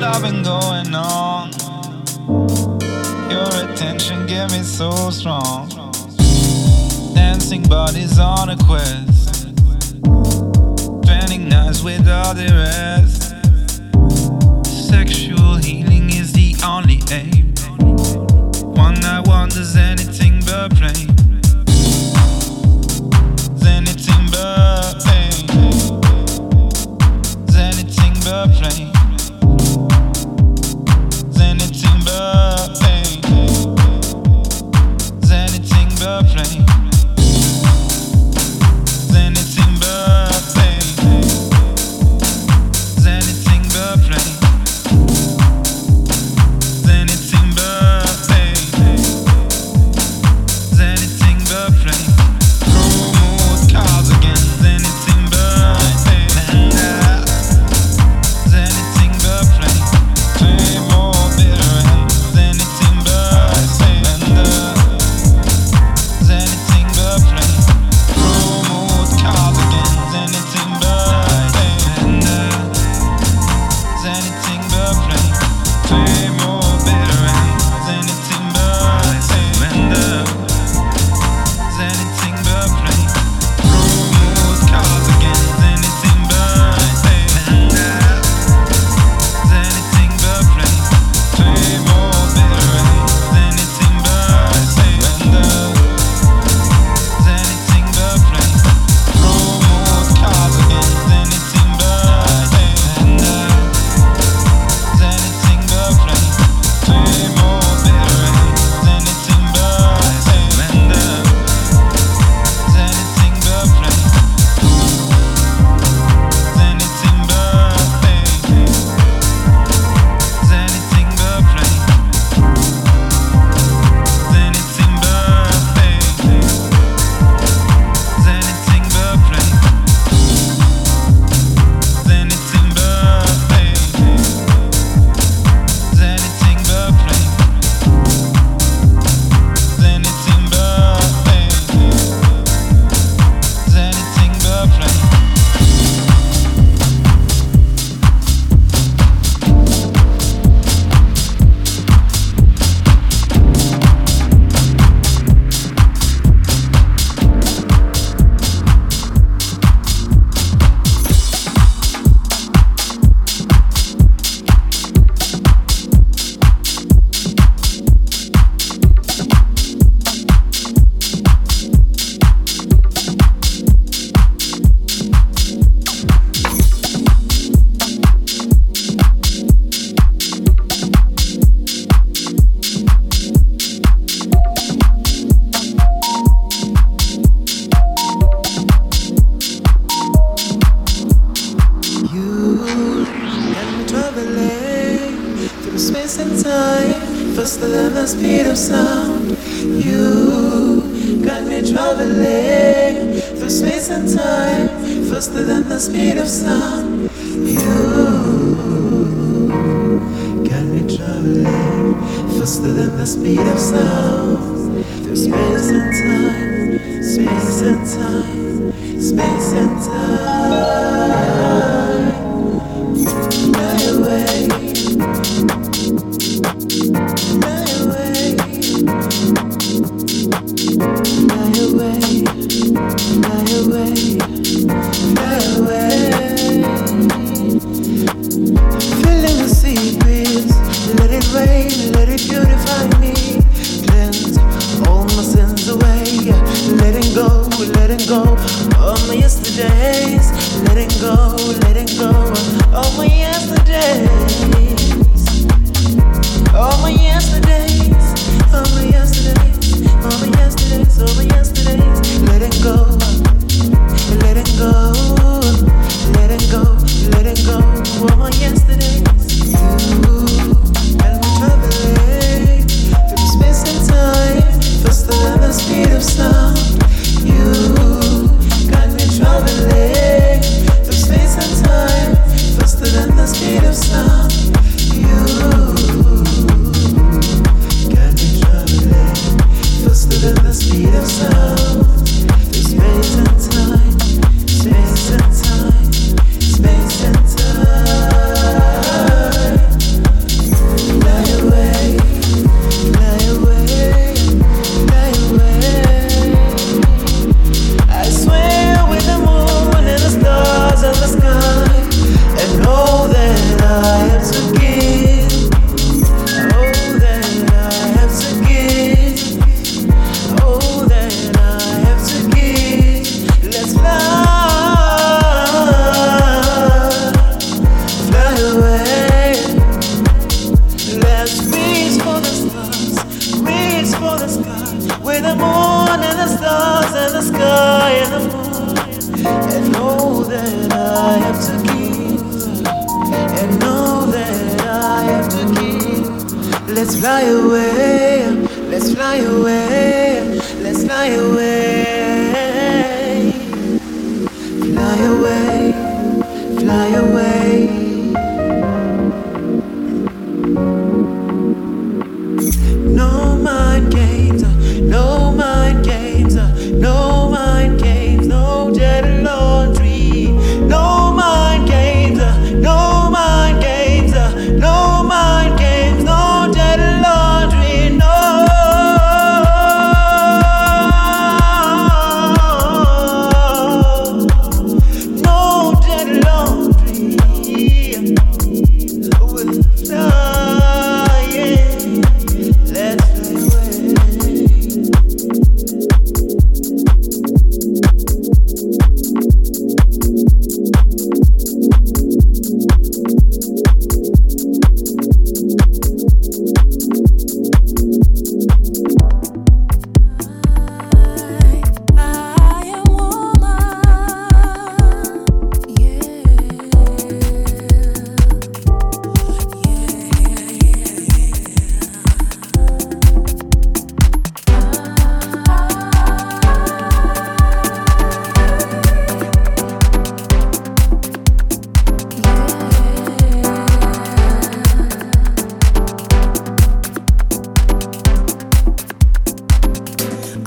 love been going on? Your attention get me so strong. Dancing bodies on a quest. Spending nights without the rest. Sexual healing is the only aim. One night wonders anything but play. Anything but pain. Anything but plain. faster than the speed of sound. Through space and time, space and time, space and time. fly away.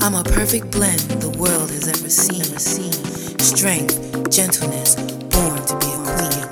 I'm a perfect blend the world has ever seen. Strength, gentleness, born to be a queen.